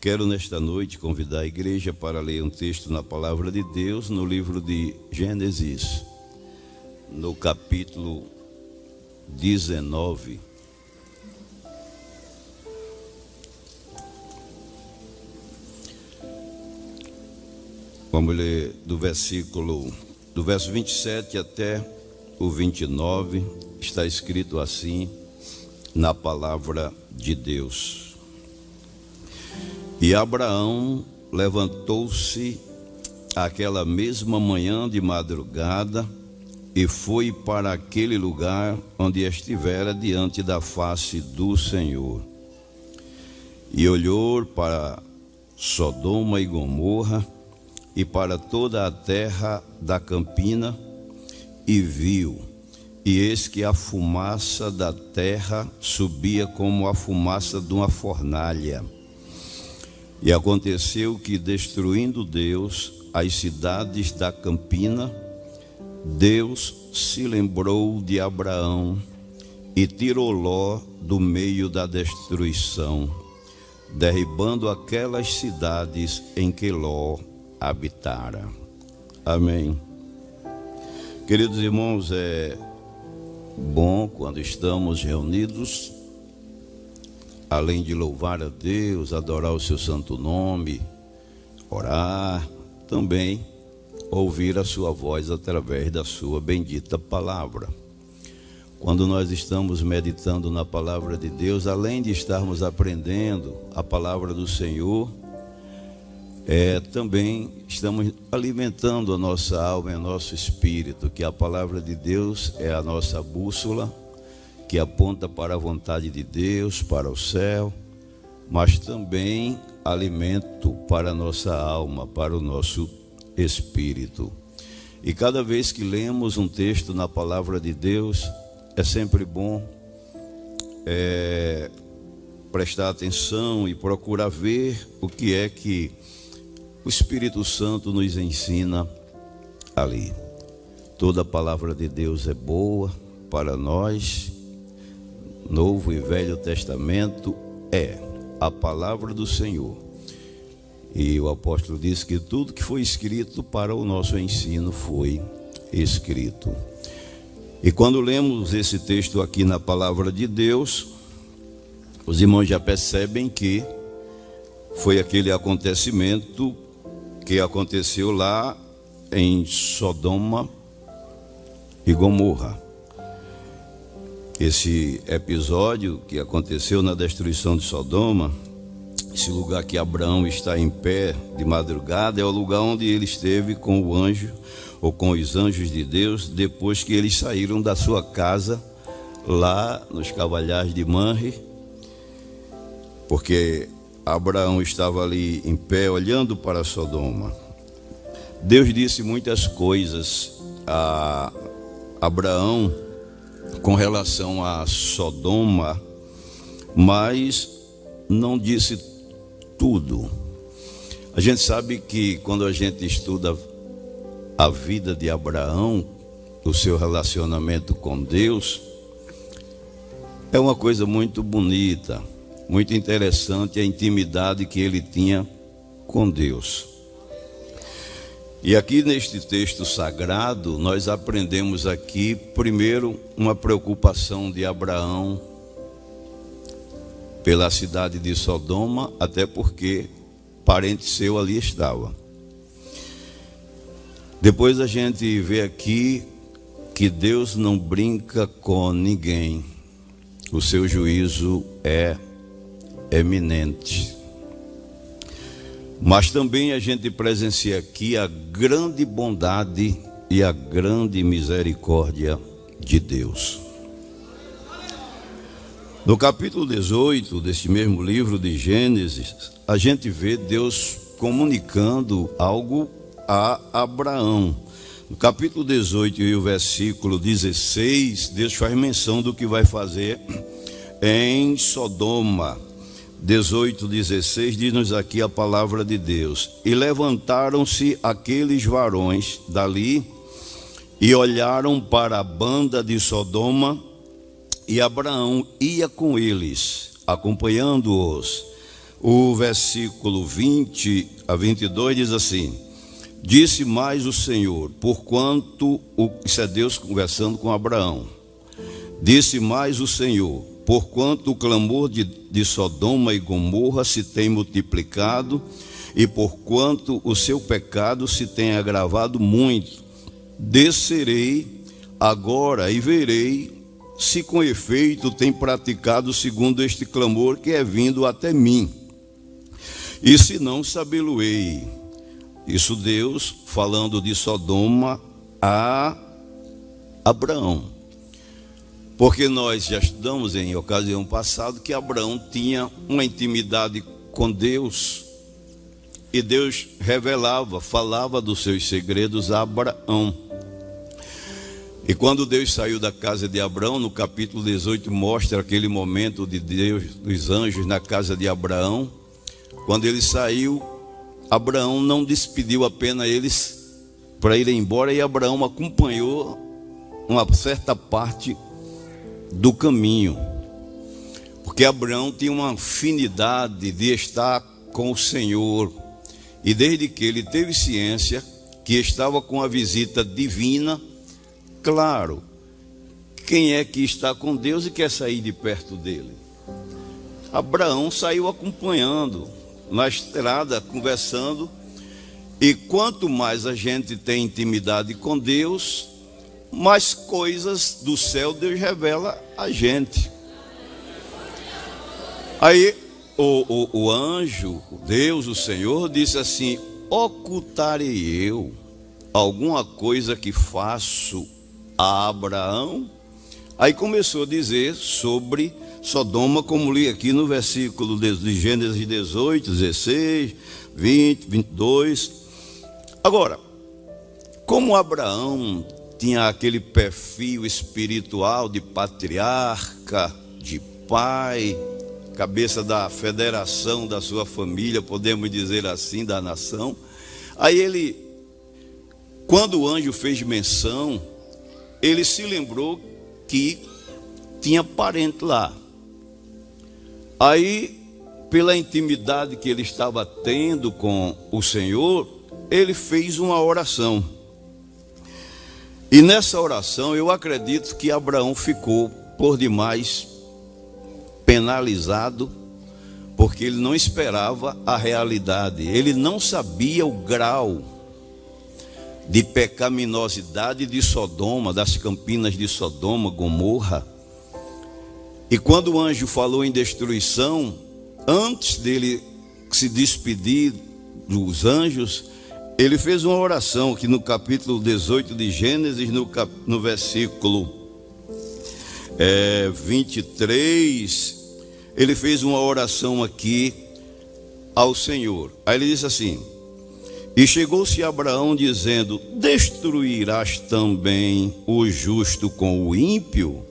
Quero nesta noite convidar a igreja para ler um texto na palavra de Deus no livro de Gênesis, no capítulo 19. Vamos ler do versículo do verso 27 até o 29, está escrito assim na palavra de Deus. E Abraão levantou-se aquela mesma manhã de madrugada e foi para aquele lugar onde estivera diante da face do Senhor. E olhou para Sodoma e Gomorra e para toda a terra da campina e viu, e eis que a fumaça da terra subia como a fumaça de uma fornalha e aconteceu que, destruindo Deus as cidades da campina, Deus se lembrou de Abraão e tirou Ló do meio da destruição, derribando aquelas cidades em que Ló habitara. Amém. Queridos irmãos, é bom quando estamos reunidos além de louvar a Deus, adorar o seu santo nome, orar, também ouvir a sua voz através da sua bendita palavra. Quando nós estamos meditando na palavra de Deus, além de estarmos aprendendo a palavra do Senhor, é, também estamos alimentando a nossa alma e o nosso espírito, que a palavra de Deus é a nossa bússola que aponta para a vontade de Deus, para o céu, mas também alimento para a nossa alma, para o nosso espírito. E cada vez que lemos um texto na palavra de Deus, é sempre bom é, prestar atenção e procurar ver o que é que o Espírito Santo nos ensina ali. Toda a palavra de Deus é boa para nós Novo e Velho Testamento é a palavra do Senhor. E o apóstolo diz que tudo que foi escrito para o nosso ensino foi escrito. E quando lemos esse texto aqui na palavra de Deus, os irmãos já percebem que foi aquele acontecimento que aconteceu lá em Sodoma e Gomorra esse episódio que aconteceu na destruição de Sodoma, esse lugar que Abraão está em pé de madrugada, é o lugar onde ele esteve com o anjo, ou com os anjos de Deus, depois que eles saíram da sua casa, lá nos cavalhares de Manre, porque Abraão estava ali em pé, olhando para Sodoma. Deus disse muitas coisas a Abraão com relação a Sodoma, mas não disse tudo. A gente sabe que quando a gente estuda a vida de Abraão, o seu relacionamento com Deus, é uma coisa muito bonita, muito interessante a intimidade que ele tinha com Deus. E aqui neste texto sagrado, nós aprendemos aqui, primeiro, uma preocupação de Abraão pela cidade de Sodoma, até porque parente seu ali estava. Depois a gente vê aqui que Deus não brinca com ninguém, o seu juízo é eminente. Mas também a gente presencia aqui a grande bondade e a grande misericórdia de Deus. No capítulo 18 deste mesmo livro de Gênesis, a gente vê Deus comunicando algo a Abraão. No capítulo 18 e o versículo 16, Deus faz menção do que vai fazer em Sodoma 18, 16, diz-nos aqui a palavra de Deus: E levantaram-se aqueles varões dali e olharam para a banda de Sodoma, e Abraão ia com eles, acompanhando-os, o versículo 20 a 22 diz assim: Disse mais o Senhor, porquanto, isso é Deus conversando com Abraão. Disse mais o Senhor, porquanto o clamor de, de Sodoma e Gomorra se tem multiplicado, e porquanto o seu pecado se tem agravado muito, descerei agora e verei se com efeito tem praticado segundo este clamor que é vindo até mim. E se não, sabê-lo-ei. Isso Deus falando de Sodoma a Abraão. Porque nós já estudamos em ocasião passada que Abraão tinha uma intimidade com Deus. E Deus revelava, falava dos seus segredos a Abraão. E quando Deus saiu da casa de Abraão, no capítulo 18 mostra aquele momento de Deus, dos anjos na casa de Abraão. Quando ele saiu, Abraão não despediu apenas eles para ir embora e Abraão acompanhou uma certa parte do caminho. Porque Abraão tinha uma afinidade de estar com o Senhor. E desde que ele teve ciência que estava com a visita divina, claro, quem é que está com Deus e quer sair de perto dele? Abraão saiu acompanhando na estrada, conversando, e quanto mais a gente tem intimidade com Deus, mais coisas do céu Deus revela a gente. Aí o, o, o anjo, Deus, o Senhor, disse assim: Ocultarei eu alguma coisa que faço a Abraão? Aí começou a dizer sobre Sodoma, como li aqui no versículo de Gênesis 18, 16, 20, 22. Agora, como Abraão tinha aquele perfil espiritual de patriarca, de pai, cabeça da federação da sua família, podemos dizer assim, da nação. Aí ele, quando o anjo fez menção, ele se lembrou que tinha parente lá. Aí, pela intimidade que ele estava tendo com o Senhor, ele fez uma oração. E nessa oração eu acredito que Abraão ficou por demais penalizado, porque ele não esperava a realidade, ele não sabia o grau de pecaminosidade de Sodoma, das campinas de Sodoma, Gomorra. E quando o anjo falou em destruição, antes dele se despedir dos anjos, ele fez uma oração que no capítulo 18 de Gênesis, no, cap, no versículo é, 23, ele fez uma oração aqui ao Senhor. Aí ele disse assim: E chegou-se Abraão dizendo: Destruirás também o justo com o ímpio?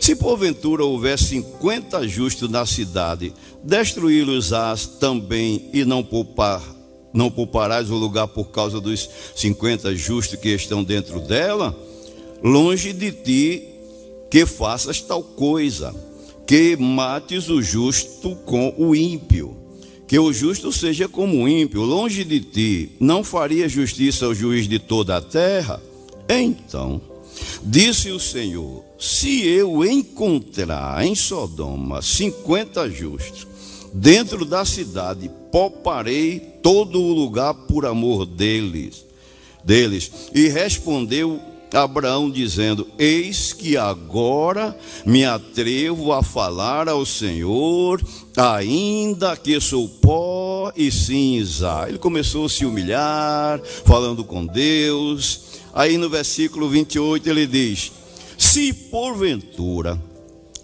Se porventura houver cinquenta justos na cidade, destruí-los-ás também e não poupar não pouparás o lugar por causa dos 50 justos que estão dentro dela? Longe de ti que faças tal coisa, que mates o justo com o ímpio, que o justo seja como o ímpio, longe de ti, não faria justiça ao juiz de toda a terra? Então, disse o Senhor: se eu encontrar em Sodoma 50 justos, dentro da cidade, pouparei todo o lugar por amor deles. Deles. E respondeu Abraão dizendo: Eis que agora me atrevo a falar ao Senhor, ainda que sou pó e cinza. Ele começou a se humilhar, falando com Deus. Aí no versículo 28 ele diz: Se porventura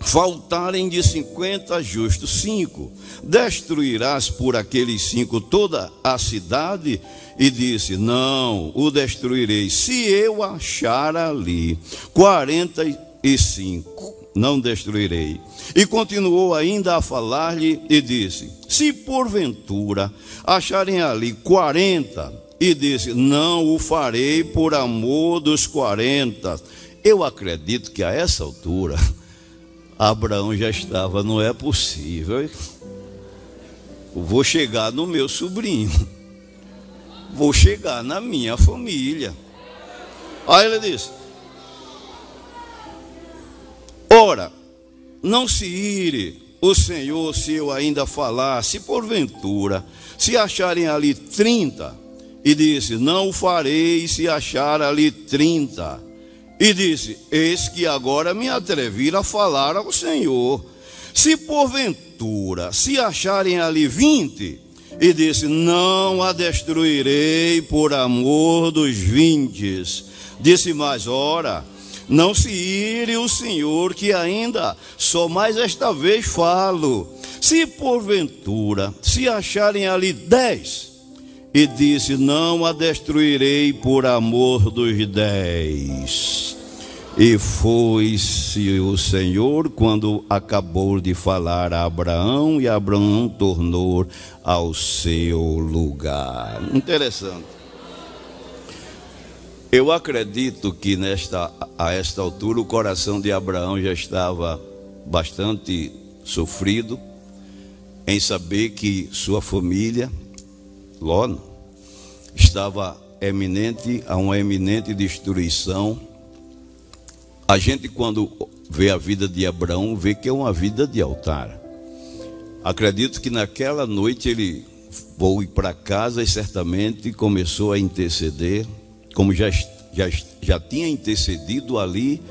faltarem de cinquenta justos cinco, destruirás por aqueles cinco toda a cidade? E disse: Não, o destruirei, se eu achar ali quarenta e cinco, não destruirei. E continuou ainda a falar-lhe e disse: Se porventura acharem ali quarenta, e disse: Não o farei por amor dos quarenta. Eu acredito que a essa altura Abraão já estava, não é possível. vou chegar no meu sobrinho, vou chegar na minha família. Aí ele disse: Ora, não se ire o Senhor se eu ainda falar, se porventura se acharem ali trinta, e disse: Não o farei se achar ali trinta. E disse: Eis que agora me atrevi a falar ao Senhor. Se porventura se acharem ali vinte, e disse: Não a destruirei por amor dos vintes. Disse mais: Ora, não se ire o Senhor, que ainda só mais esta vez falo. Se porventura se acharem ali dez, e disse: Não a destruirei por amor dos dez. E foi-se o Senhor quando acabou de falar a Abraão, e Abraão tornou ao seu lugar. Interessante. Eu acredito que nesta, a esta altura o coração de Abraão já estava bastante sofrido em saber que sua família, Ló, estava eminente a uma eminente destruição a gente, quando vê a vida de Abraão, vê que é uma vida de altar. Acredito que naquela noite ele foi para casa e certamente começou a interceder, como já, já, já tinha intercedido ali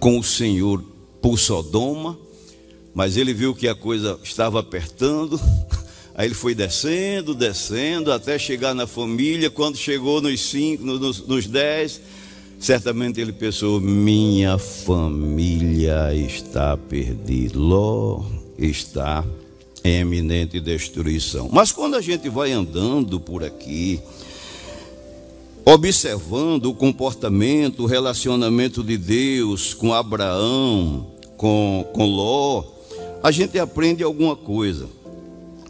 com o Senhor por Sodoma, mas ele viu que a coisa estava apertando, aí ele foi descendo, descendo, até chegar na família. Quando chegou nos cinco, nos, nos dez, Certamente ele pensou: minha família está perdida, Ló está em eminente destruição. Mas quando a gente vai andando por aqui, observando o comportamento, o relacionamento de Deus com Abraão, com, com Ló, a gente aprende alguma coisa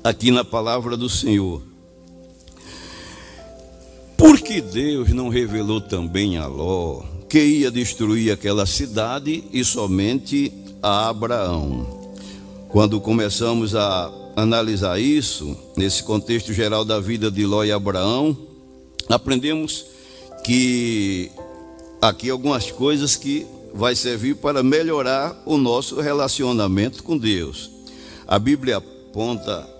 aqui na palavra do Senhor. Por que Deus não revelou também a Ló que ia destruir aquela cidade e somente a Abraão? Quando começamos a analisar isso, nesse contexto geral da vida de Ló e Abraão, aprendemos que aqui algumas coisas que vai servir para melhorar o nosso relacionamento com Deus. A Bíblia aponta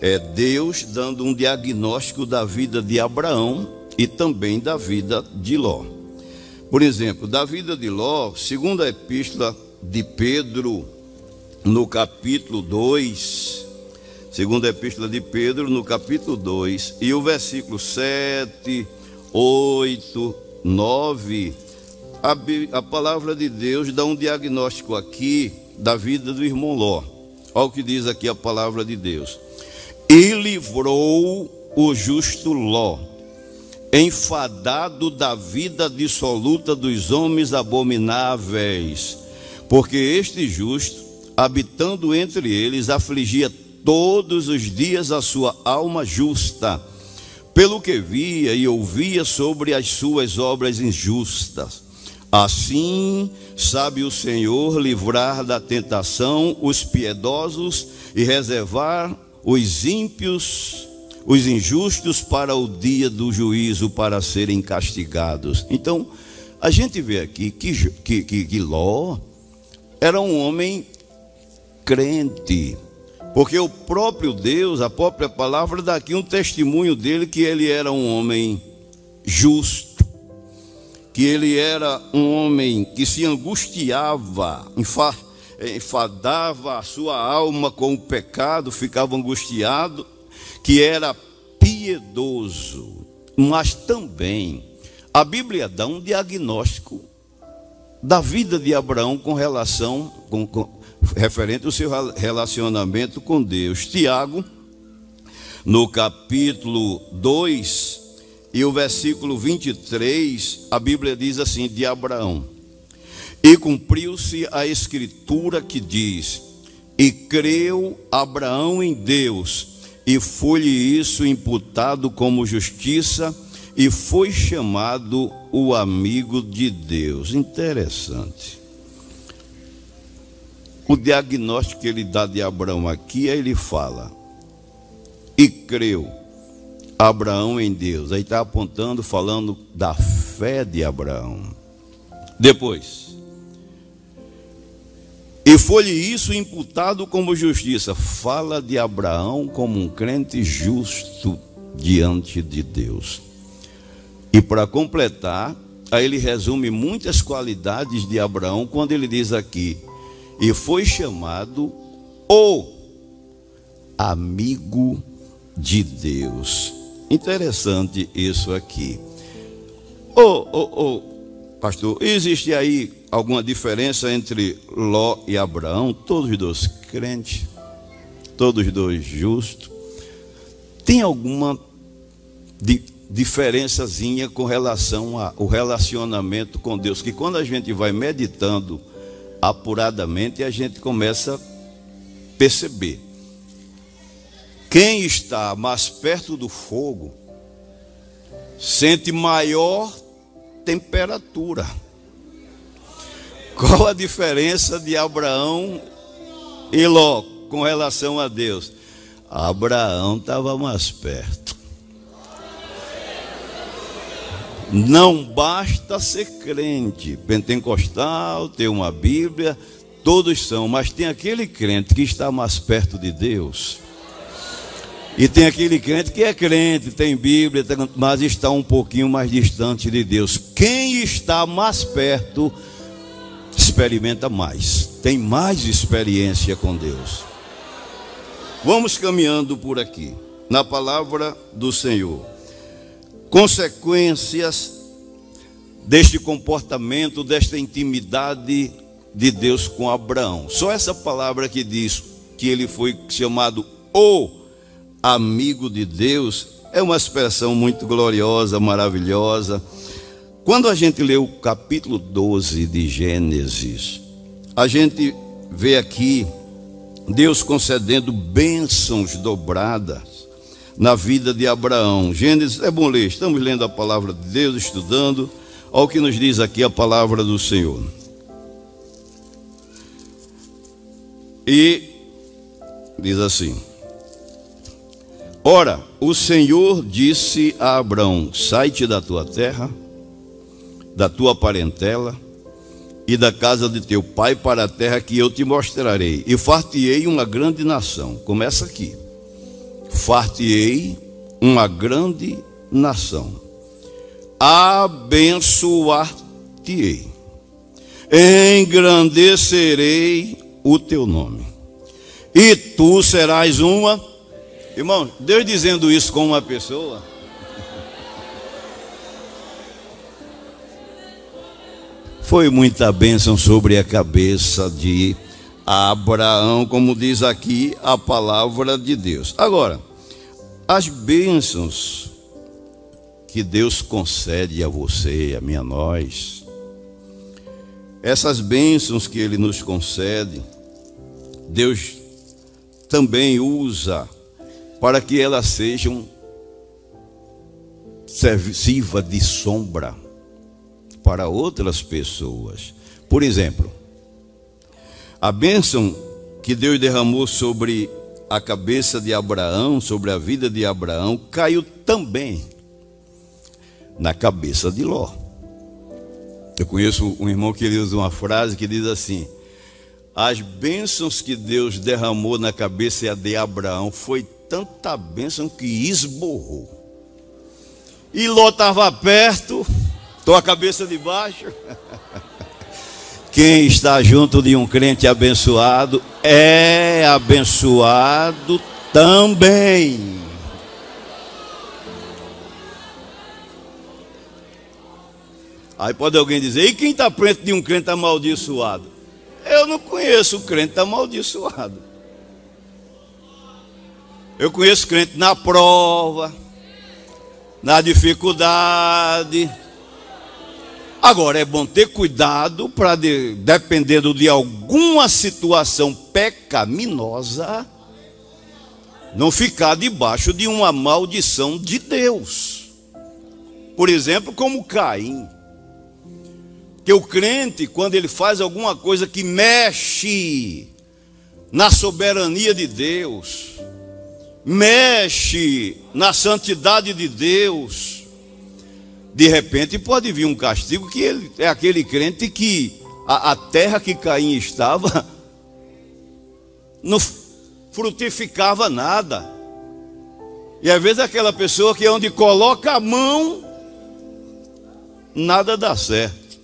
é Deus dando um diagnóstico da vida de Abraão e também da vida de Ló. Por exemplo, da vida de Ló, segundo a epístola de Pedro, no capítulo 2, segundo a epístola de Pedro, no capítulo 2, e o versículo 7, 8, 9, a, a palavra de Deus dá um diagnóstico aqui da vida do irmão Ló. Olha o que diz aqui a palavra de Deus e livrou o justo Ló, enfadado da vida dissoluta dos homens abomináveis, porque este justo, habitando entre eles, afligia todos os dias a sua alma justa, pelo que via e ouvia sobre as suas obras injustas. Assim, sabe o Senhor livrar da tentação os piedosos e reservar os ímpios, os injustos para o dia do juízo, para serem castigados. Então, a gente vê aqui que, que, que, que Ló era um homem crente, porque o próprio Deus, a própria palavra, dá aqui um testemunho dele que ele era um homem justo, que ele era um homem que se angustiava, enfadado enfadava a sua alma com o pecado, ficava angustiado, que era piedoso, mas também a Bíblia dá um diagnóstico da vida de Abraão com relação, com, com, referente ao seu relacionamento com Deus. Tiago, no capítulo 2 e o versículo 23, a Bíblia diz assim: de Abraão. E cumpriu-se a escritura que diz: E creu Abraão em Deus, e foi-lhe isso imputado como justiça, e foi chamado o amigo de Deus. Interessante. O diagnóstico que ele dá de Abraão aqui, ele fala: e creu Abraão em Deus. Aí está apontando, falando da fé de Abraão. Depois, e foi-lhe isso imputado como justiça. Fala de Abraão como um crente justo diante de Deus. E para completar, aí ele resume muitas qualidades de Abraão quando ele diz aqui: e foi chamado o amigo de Deus. Interessante isso aqui. Ô, pastor, existe aí alguma diferença entre Ló e Abraão? Todos dois crentes, todos dois justos. Tem alguma di diferençazinha com relação ao relacionamento com Deus? Que quando a gente vai meditando apuradamente, a gente começa a perceber. Quem está mais perto do fogo sente maior temperatura. Qual a diferença de Abraão e Ló com relação a Deus? Abraão estava mais perto. Não basta ser crente, pentecostal, ter uma Bíblia, todos são, mas tem aquele crente que está mais perto de Deus. E tem aquele crente que é crente, tem Bíblia, mas está um pouquinho mais distante de Deus. Quem está mais perto, experimenta mais, tem mais experiência com Deus. Vamos caminhando por aqui, na palavra do Senhor consequências deste comportamento, desta intimidade de Deus com Abraão. Só essa palavra que diz que ele foi chamado o amigo de Deus é uma expressão muito gloriosa, maravilhosa. Quando a gente lê o capítulo 12 de Gênesis, a gente vê aqui Deus concedendo bênçãos dobradas na vida de Abraão. Gênesis, é bom ler, estamos lendo a palavra de Deus, estudando, ao que nos diz aqui a palavra do Senhor. E diz assim: Ora, o Senhor disse a Abraão: Sai-te da tua terra, da tua parentela e da casa de teu pai para a terra que eu te mostrarei, e fartiei uma grande nação. Começa aqui fartiei uma grande nação, abençoar-te-ei, engrandecerei o teu nome, e tu serás uma. Irmão, Deus dizendo isso com uma pessoa. Foi muita bênção sobre a cabeça de Abraão, como diz aqui a palavra de Deus. Agora, as bênçãos que Deus concede a você, a mim, a nós, essas bênçãos que Ele nos concede, Deus também usa para que elas sejam sirva de sombra para outras pessoas. Por exemplo, a bênção que Deus derramou sobre a cabeça de Abraão, sobre a vida de Abraão, caiu também na cabeça de Ló. Eu conheço um irmão que ele usa uma frase que diz assim: As bênçãos que Deus derramou na cabeça de Abraão foi tanta bênção que esborrou. E Ló estava perto, estou a cabeça de baixo. Quem está junto de um crente abençoado é abençoado também. Aí pode alguém dizer: e quem está perto de um crente amaldiçoado? Eu não conheço o crente amaldiçoado. Eu conheço crente na prova, na dificuldade Agora, é bom ter cuidado para, de, dependendo de alguma situação pecaminosa, não ficar debaixo de uma maldição de Deus. Por exemplo, como Caim. Que o crente, quando ele faz alguma coisa que mexe na soberania de Deus, mexe na santidade de Deus, de repente pode vir um castigo que ele é aquele crente que a, a terra que Caim estava não frutificava nada. E às vezes aquela pessoa que é onde coloca a mão, nada dá certo.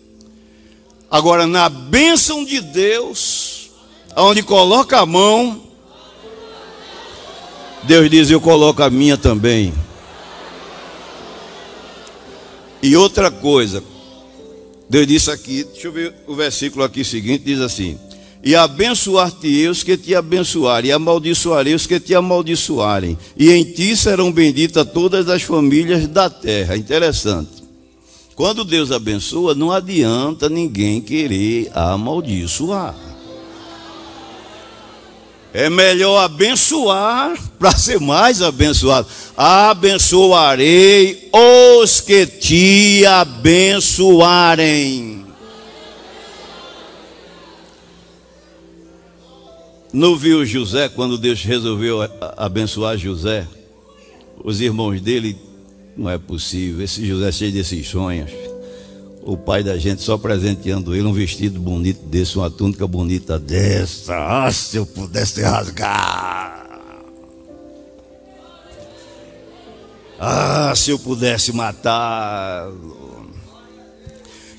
Agora, na bênção de Deus, onde coloca a mão, Deus diz: Eu coloco a minha também. E outra coisa, Deus disse aqui, deixa eu ver o versículo aqui seguinte: diz assim: E abençoar-te os que te abençoarem, e amaldiçoarei os que te amaldiçoarem, e em ti serão benditas todas as famílias da terra. Interessante. Quando Deus abençoa, não adianta ninguém querer amaldiçoar. É melhor abençoar para ser mais abençoado. Abençoarei os que te abençoarem. Não viu José quando Deus resolveu abençoar José? Os irmãos dele, não é possível. Esse José cheio desses sonhos o pai da gente só presenteando ele um vestido bonito desse, uma túnica bonita dessa. Ah, se eu pudesse rasgar. Ah, se eu pudesse matá-lo.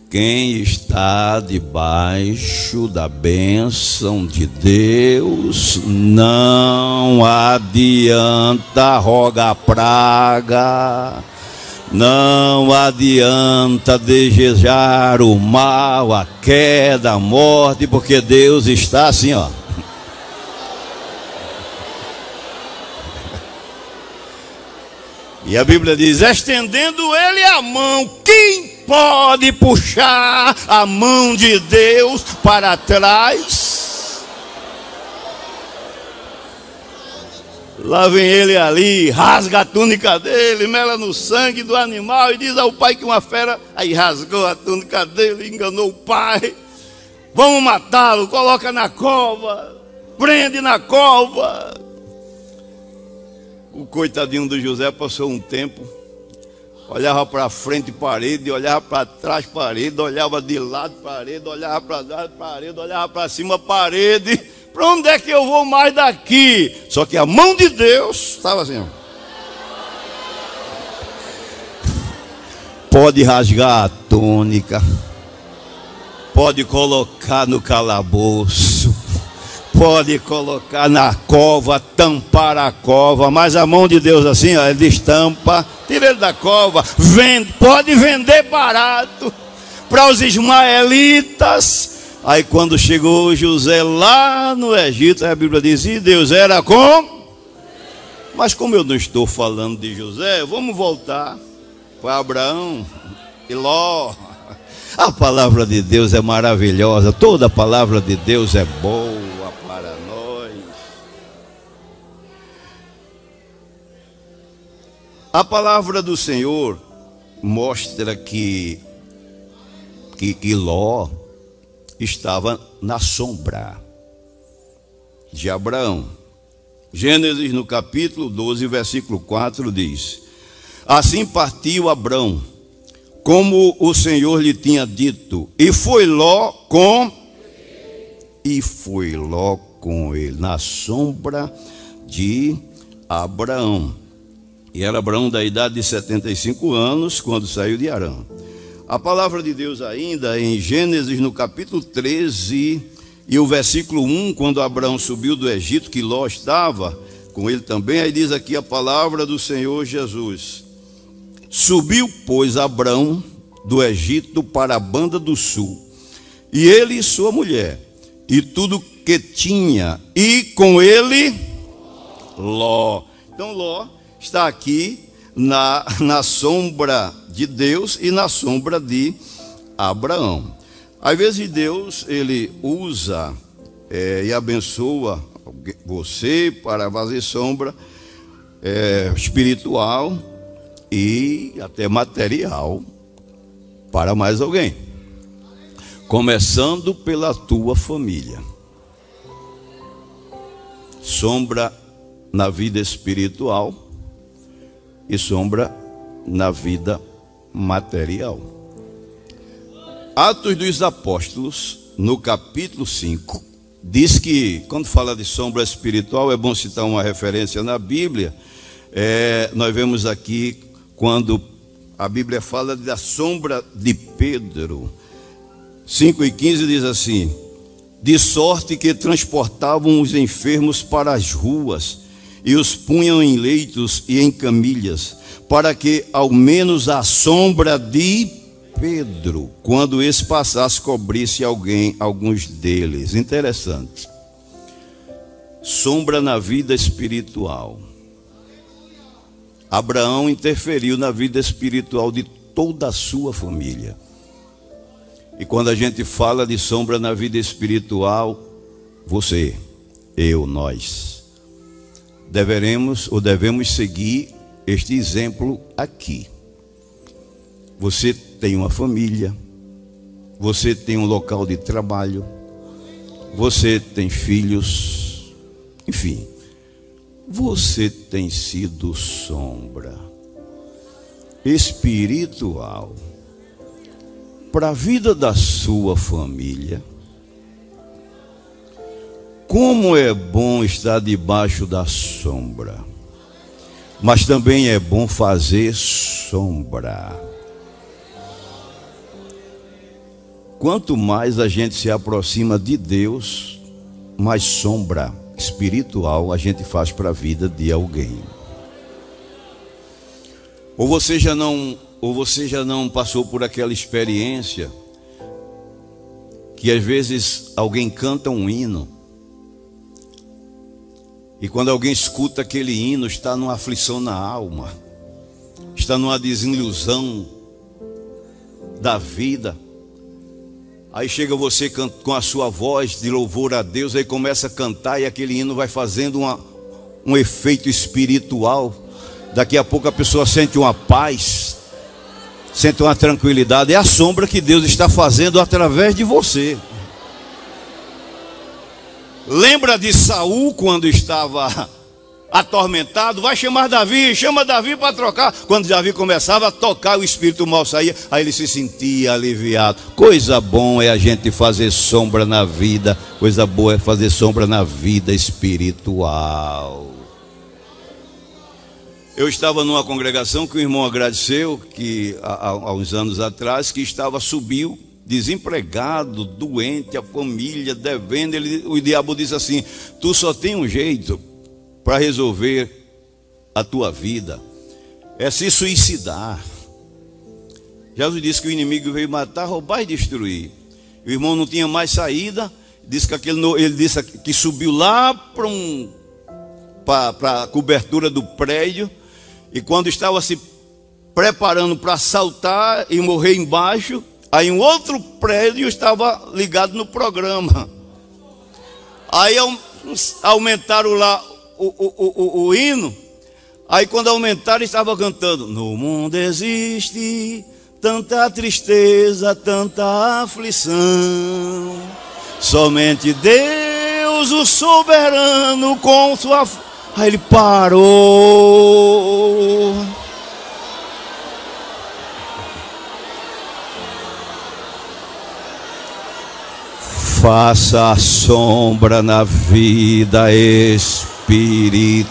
Quem está debaixo da bênção de Deus, não adianta rogar praga não adianta desejar o mal, a queda, a morte, porque Deus está assim, ó. E a Bíblia diz: estendendo ele a mão, quem pode puxar a mão de Deus para trás? Lá vem ele ali, rasga a túnica dele, mela no sangue do animal e diz ao pai que uma fera, aí rasgou a túnica dele, enganou o pai. Vamos matá-lo, coloca na cova, prende na cova. O coitadinho do José passou um tempo, olhava para frente parede, olhava para trás parede, olhava de lado parede, olhava para trás parede, olhava para cima parede para onde é que eu vou mais daqui? Só que a mão de Deus estava assim. Ó. Pode rasgar a túnica, pode colocar no calabouço, pode colocar na cova, tampar a cova, mas a mão de Deus assim, ó, ele destampa, tira ele da cova, vende, pode vender barato para os ismaelitas Aí quando chegou José lá no Egito, a Bíblia diz: e Deus era com. Mas como eu não estou falando de José, vamos voltar para Abraão e Ló. A palavra de Deus é maravilhosa, toda a palavra de Deus é boa para nós. A palavra do Senhor mostra que, que, que Ló estava na sombra de Abraão. Gênesis no capítulo 12, versículo 4 diz: Assim partiu Abraão, como o Senhor lhe tinha dito, e foi Ló com e foi Ló com ele na sombra de Abraão. E era Abraão da idade de 75 anos quando saiu de Arã. A palavra de Deus ainda em Gênesis no capítulo 13 e o versículo 1, quando Abraão subiu do Egito, que Ló estava com ele também, aí diz aqui a palavra do Senhor Jesus. Subiu, pois, Abraão do Egito para a banda do sul, e ele e sua mulher, e tudo que tinha, e com ele Ló. Então Ló está aqui na, na sombra de Deus e na sombra de Abraão. Às vezes Deus ele usa é, e abençoa você para fazer sombra é, espiritual e até material para mais alguém. Começando pela tua família. Sombra na vida espiritual e sombra na vida material. Atos dos Apóstolos, no capítulo 5, diz que, quando fala de sombra espiritual, é bom citar uma referência na Bíblia. É, nós vemos aqui quando a Bíblia fala da sombra de Pedro. 5 e 15 diz assim: De sorte que transportavam os enfermos para as ruas e os punham em leitos e em camilhas, para que ao menos a sombra de Pedro, quando esse passasse, cobrisse alguém, alguns deles. Interessante. Sombra na vida espiritual. Abraão interferiu na vida espiritual de toda a sua família. E quando a gente fala de sombra na vida espiritual, você, eu, nós, deveremos ou devemos seguir este exemplo aqui. Você tem uma família, você tem um local de trabalho, você tem filhos, enfim, você tem sido sombra espiritual para a vida da sua família. Como é bom estar debaixo da sombra, mas também é bom fazer sombra. Quanto mais a gente se aproxima de Deus, mais sombra espiritual a gente faz para a vida de alguém. Ou você já não, ou você já não passou por aquela experiência que às vezes alguém canta um hino e quando alguém escuta aquele hino está numa aflição na alma, está numa desilusão da vida Aí chega você com a sua voz de louvor a Deus, aí começa a cantar e aquele hino vai fazendo uma, um efeito espiritual. Daqui a pouco a pessoa sente uma paz, sente uma tranquilidade. É a sombra que Deus está fazendo através de você. Lembra de Saul quando estava atormentado, vai chamar Davi, chama Davi para trocar. Quando Davi começava a tocar, o espírito mal saía, aí ele se sentia aliviado. Coisa boa é a gente fazer sombra na vida, coisa boa é fazer sombra na vida espiritual. Eu estava numa congregação que o irmão agradeceu que há, há uns anos atrás que estava subiu desempregado, doente, a família devendo, ele, o diabo disse assim: "Tu só tem um jeito, para resolver a tua vida é se suicidar. Jesus disse que o inimigo veio matar, roubar e destruir. O irmão não tinha mais saída, disse que aquele, ele disse que subiu lá para um, a cobertura do prédio, e quando estava se preparando para saltar e morrer embaixo, aí um outro prédio estava ligado no programa. Aí aumentaram lá o, o, o, o hino, aí quando aumentaram, estava cantando: No mundo existe tanta tristeza, tanta aflição, somente Deus, o soberano, com sua. Aí ele parou. Faça sombra na vida espiritual espiritual.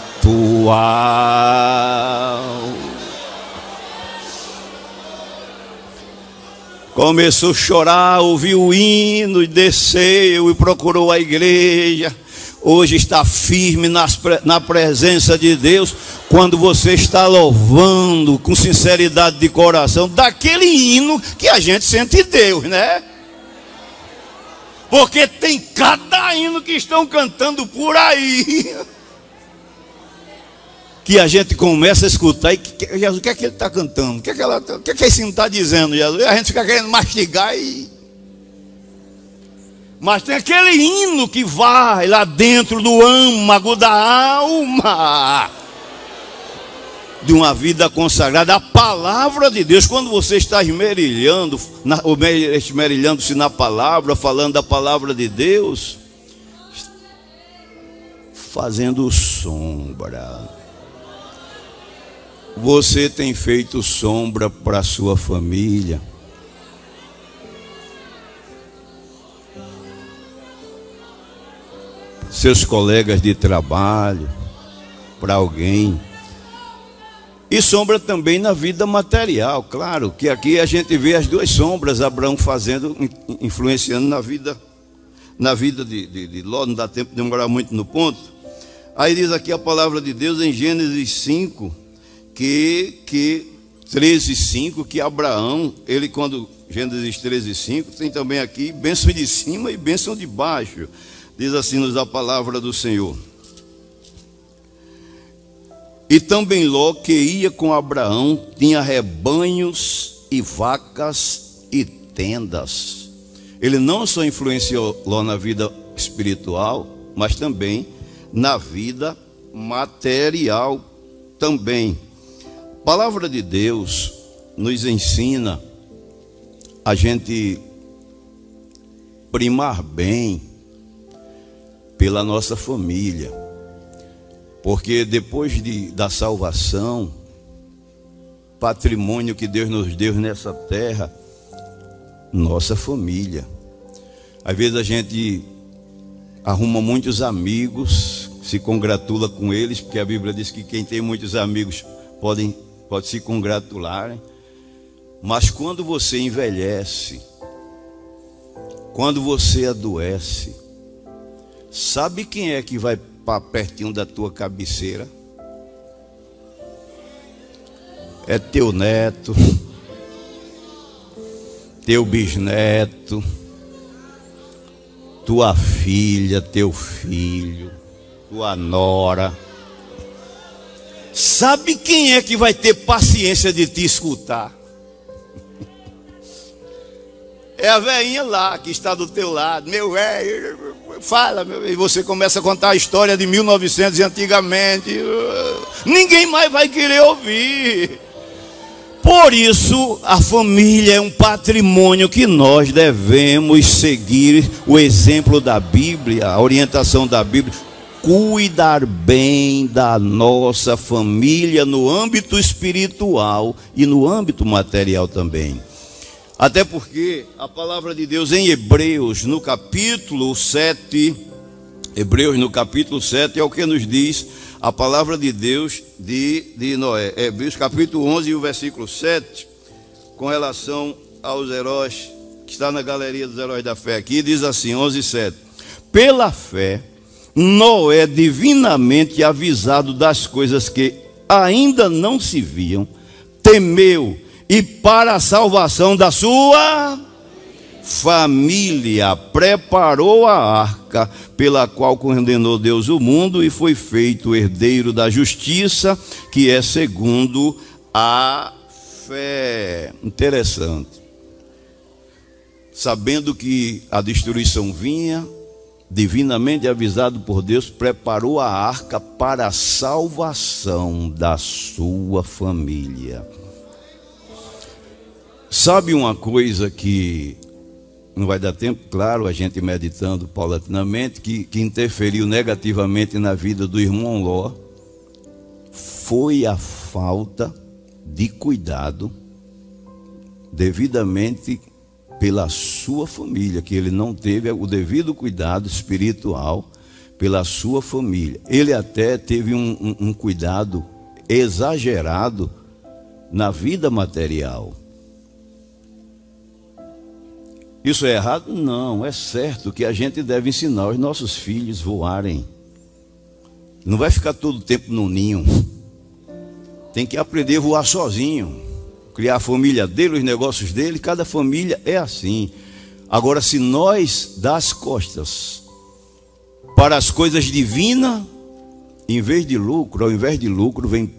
Começou a chorar, ouviu o hino e desceu e procurou a igreja. Hoje está firme nas, na presença de Deus. Quando você está louvando com sinceridade de coração, daquele hino que a gente sente Deus, né? Porque tem cada hino que estão cantando por aí. que a gente começa a escutar e que, Jesus, o que é que ele está cantando? O que é que, ela, o que, é que esse não está dizendo, Jesus? E a gente fica querendo mastigar e. Mas tem aquele hino que vai lá dentro do âmago da alma de uma vida consagrada, a palavra de Deus. Quando você está esmerilhando, esmerilhando-se na palavra, falando da palavra de Deus, fazendo sombra. Você tem feito sombra para sua família. Seus colegas de trabalho, para alguém. E sombra também na vida material, claro, que aqui a gente vê as duas sombras Abraão fazendo, influenciando na vida, na vida de, de, de Ló, não dá tempo de demorar muito no ponto. Aí diz aqui a palavra de Deus em Gênesis 5, que, que 13, 5, que Abraão, ele quando, Gênesis 13, 5, tem também aqui bênção de cima e bênção de baixo. Diz assim nos a palavra do Senhor. E também Ló, que ia com Abraão, tinha rebanhos e vacas e tendas. Ele não só influenciou Ló na vida espiritual, mas também na vida material também. A palavra de Deus nos ensina a gente primar bem pela nossa família porque depois de, da salvação, patrimônio que Deus nos deu nessa terra, nossa família. Às vezes a gente arruma muitos amigos, se congratula com eles, porque a Bíblia diz que quem tem muitos amigos podem, pode se congratular. Mas quando você envelhece, quando você adoece, sabe quem é que vai para pertinho da tua cabeceira. É teu neto, teu bisneto, tua filha, teu filho, tua nora. Sabe quem é que vai ter paciência de te escutar? É a velhinha lá que está do teu lado, meu velho, fala, e você começa a contar a história de 1900 e antigamente. Ninguém mais vai querer ouvir. Por isso, a família é um patrimônio que nós devemos seguir o exemplo da Bíblia, a orientação da Bíblia, cuidar bem da nossa família no âmbito espiritual e no âmbito material também. Até porque a palavra de Deus em Hebreus, no capítulo 7, Hebreus no capítulo 7 é o que nos diz a palavra de Deus de, de Noé. Hebreus capítulo 11 e o versículo 7, com relação aos heróis, que está na galeria dos heróis da fé aqui, diz assim, 11 e 7. Pela fé, Noé, divinamente avisado das coisas que ainda não se viam, temeu e para a salvação da sua família preparou a arca pela qual condenou Deus o mundo e foi feito herdeiro da justiça, que é segundo a fé. Interessante. Sabendo que a destruição vinha, divinamente avisado por Deus, preparou a arca para a salvação da sua família. Sabe uma coisa que não vai dar tempo, claro, a gente meditando paulatinamente, que, que interferiu negativamente na vida do irmão Ló, foi a falta de cuidado devidamente pela sua família, que ele não teve o devido cuidado espiritual pela sua família. Ele até teve um, um, um cuidado exagerado na vida material. Isso é errado? Não, é certo que a gente deve ensinar os nossos filhos voarem. Não vai ficar todo o tempo no ninho. Tem que aprender a voar sozinho. Criar a família dele, os negócios dele, cada família é assim. Agora, se nós das costas para as coisas divinas, em vez de lucro, ao invés de lucro, vem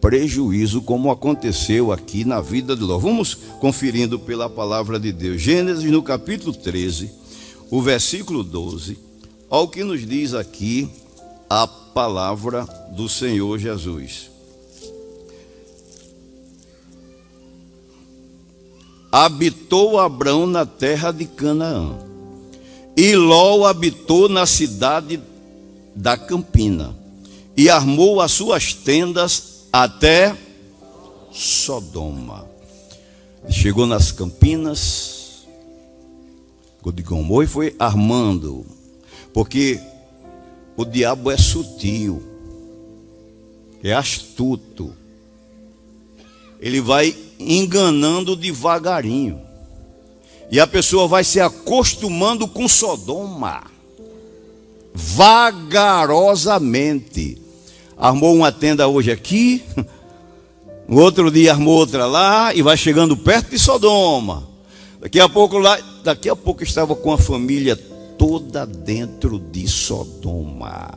prejuízo, como aconteceu aqui na vida de Ló. Vamos conferindo pela palavra de Deus. Gênesis no capítulo 13, o versículo 12, ao que nos diz aqui a palavra do Senhor Jesus. Habitou Abrão na terra de Canaã, e Ló habitou na cidade da campina e armou as suas tendas até Sodoma. Chegou nas campinas, Godigomô e foi armando, porque o diabo é sutil, é astuto, ele vai enganando devagarinho, e a pessoa vai se acostumando com Sodoma, vagarosamente. Armou uma tenda hoje aqui, no outro dia armou outra lá e vai chegando perto de Sodoma. Daqui a pouco lá, daqui a pouco estava com a família toda dentro de Sodoma.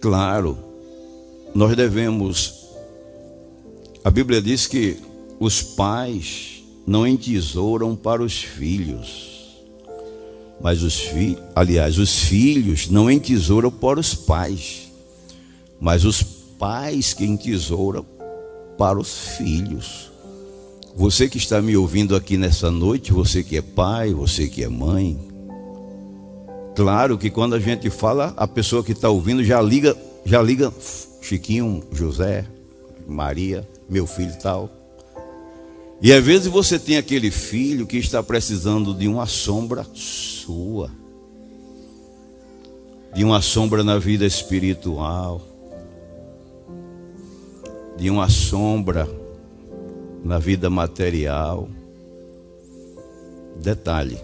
Claro, nós devemos. A Bíblia diz que os pais não entesouram para os filhos, mas os filhos, aliás, os filhos não entesouram para os pais mas os pais que entesouram para os filhos. Você que está me ouvindo aqui nessa noite, você que é pai, você que é mãe, claro que quando a gente fala, a pessoa que está ouvindo já liga, já liga Chiquinho, José, Maria, meu filho tal. E às vezes você tem aquele filho que está precisando de uma sombra sua, de uma sombra na vida espiritual de uma sombra na vida material. Detalhe: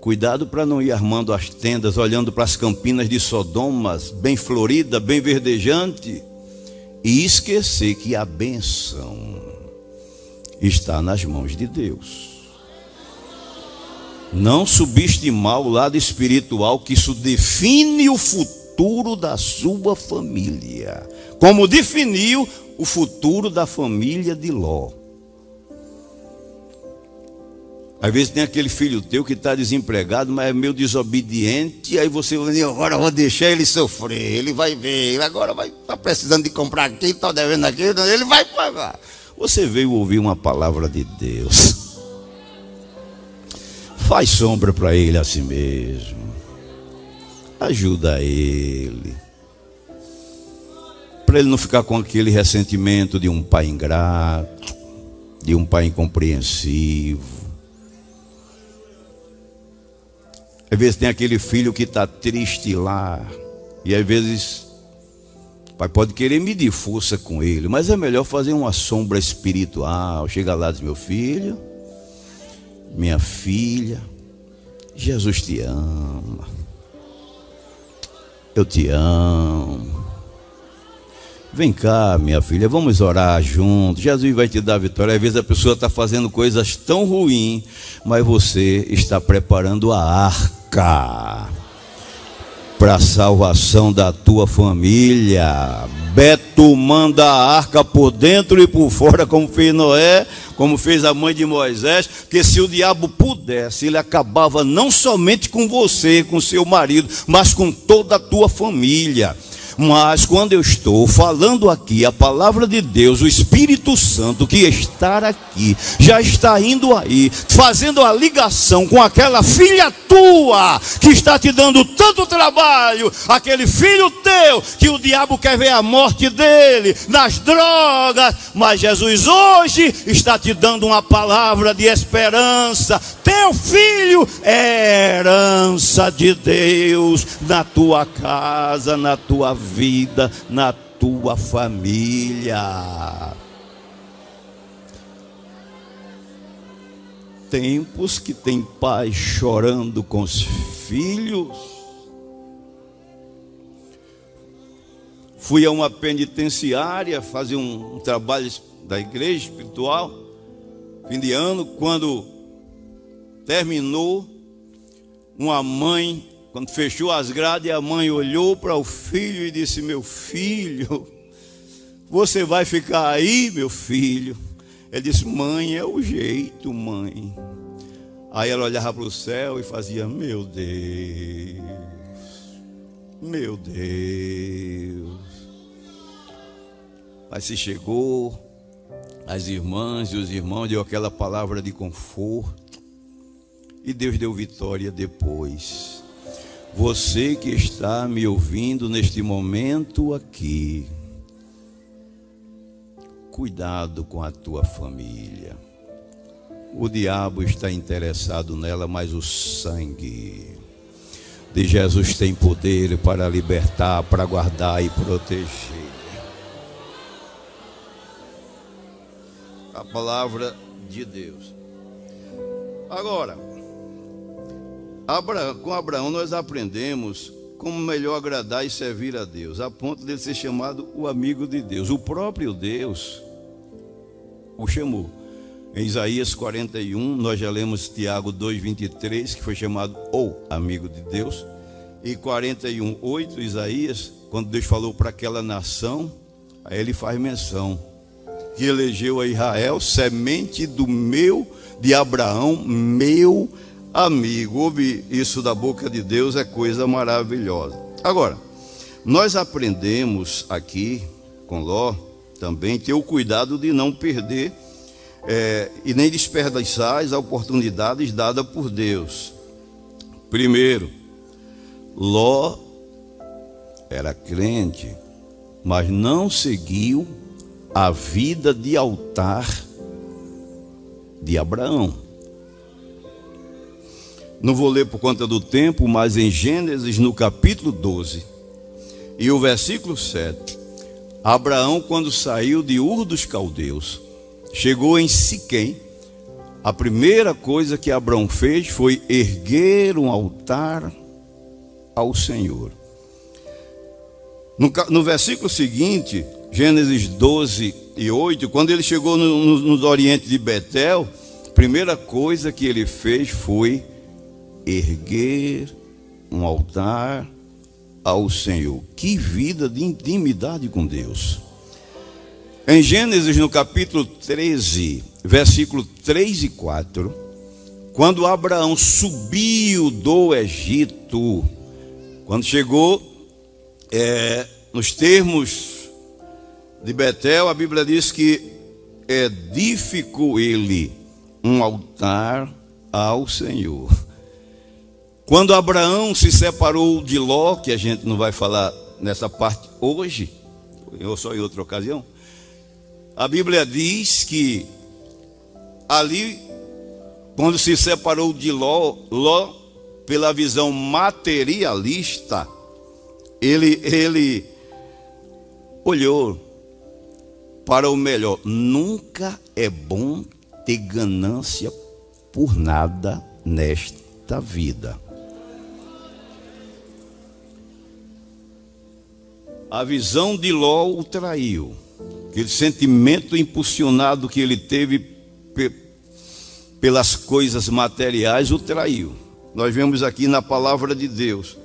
cuidado para não ir armando as tendas, olhando para as campinas de Sodomas, bem florida, bem verdejante, e esquecer que a benção está nas mãos de Deus. Não subestimar o lado espiritual, que isso define o futuro da sua família. Como definiu o futuro da família de Ló. Às vezes tem aquele filho teu que está desempregado, mas é meio desobediente, aí você vai dizer, agora vou deixar ele sofrer, ele vai ver, ele agora vai tá precisando de comprar aqui, está devendo aquilo, ele vai pagar. Você veio ouvir uma palavra de Deus. Faz sombra para ele a si mesmo. Ajuda ele para ele não ficar com aquele ressentimento de um pai ingrato, de um pai incompreensivo. Às vezes tem aquele filho que está triste lá, e às vezes pai pode querer medir força com ele, mas é melhor fazer uma sombra espiritual. Chega lá diz: Meu filho, minha filha, Jesus te ama, eu te amo. Vem cá, minha filha, vamos orar juntos. Jesus vai te dar vitória. Às vezes a pessoa está fazendo coisas tão ruins, mas você está preparando a arca para a salvação da tua família. Beto manda a arca por dentro e por fora, como fez Noé, como fez a mãe de Moisés, porque se o diabo pudesse, ele acabava não somente com você, com seu marido, mas com toda a tua família. Mas quando eu estou falando aqui a palavra de Deus, o Espírito Santo que está aqui, já está indo aí, fazendo a ligação com aquela filha tua que está te dando tanto trabalho, aquele filho teu que o diabo quer ver a morte dele nas drogas, mas Jesus hoje está te dando uma palavra de esperança. Teu filho é herança de Deus na tua casa, na tua vida vida na tua família. Tempos que tem pai chorando com os filhos. Fui a uma penitenciária fazer um, um trabalho da igreja espiritual, fim de ano, quando terminou, uma mãe quando fechou as grades, a mãe olhou para o filho e disse: Meu filho, você vai ficar aí, meu filho? Ele disse: Mãe, é o jeito, mãe. Aí ela olhava para o céu e fazia: Meu Deus, meu Deus. Mas se chegou, as irmãs e os irmãos deu aquela palavra de conforto, e Deus deu vitória depois. Você que está me ouvindo neste momento aqui, cuidado com a tua família. O diabo está interessado nela, mas o sangue de Jesus tem poder para libertar, para guardar e proteger. A palavra de Deus. Agora, com Abraão nós aprendemos como melhor agradar e servir a Deus, a ponto de ser chamado o amigo de Deus. O próprio Deus o chamou. Em Isaías 41, nós já lemos Tiago 2,23, que foi chamado o amigo de Deus. E 41, 8, Isaías, quando Deus falou para aquela nação, aí ele faz menção que elegeu a Israel, semente do meu, de Abraão, meu amigo. Ouve isso da boca de Deus, é coisa maravilhosa. Agora, nós aprendemos aqui com Ló também ter o cuidado de não perder é, e nem desperdiçar as oportunidades dadas por Deus. Primeiro, Ló era crente, mas não seguiu a vida de altar de Abraão. Não vou ler por conta do tempo, mas em Gênesis, no capítulo 12, e o versículo 7, Abraão, quando saiu de Ur dos Caldeus, chegou em Siquém, a primeira coisa que Abraão fez foi erguer um altar ao Senhor. No, no versículo seguinte, Gênesis 12 e 8, quando ele chegou no, no, no Oriente de Betel, a primeira coisa que ele fez foi erguer um altar ao Senhor. Que vida de intimidade com Deus. Em Gênesis, no capítulo 13, versículo 3 e 4, quando Abraão subiu do Egito, quando chegou é, nos termos de Betel, a Bíblia diz que edificou ele um altar ao Senhor. Quando Abraão se separou de Ló, que a gente não vai falar nessa parte hoje, ou só em outra ocasião, a Bíblia diz que ali, quando se separou de Ló, Ló pela visão materialista, ele, ele olhou para o melhor. Nunca é bom ter ganância por nada nesta vida. A visão de Ló o traiu aquele sentimento impulsionado que ele teve pelas coisas materiais o traiu. Nós vemos aqui na palavra de Deus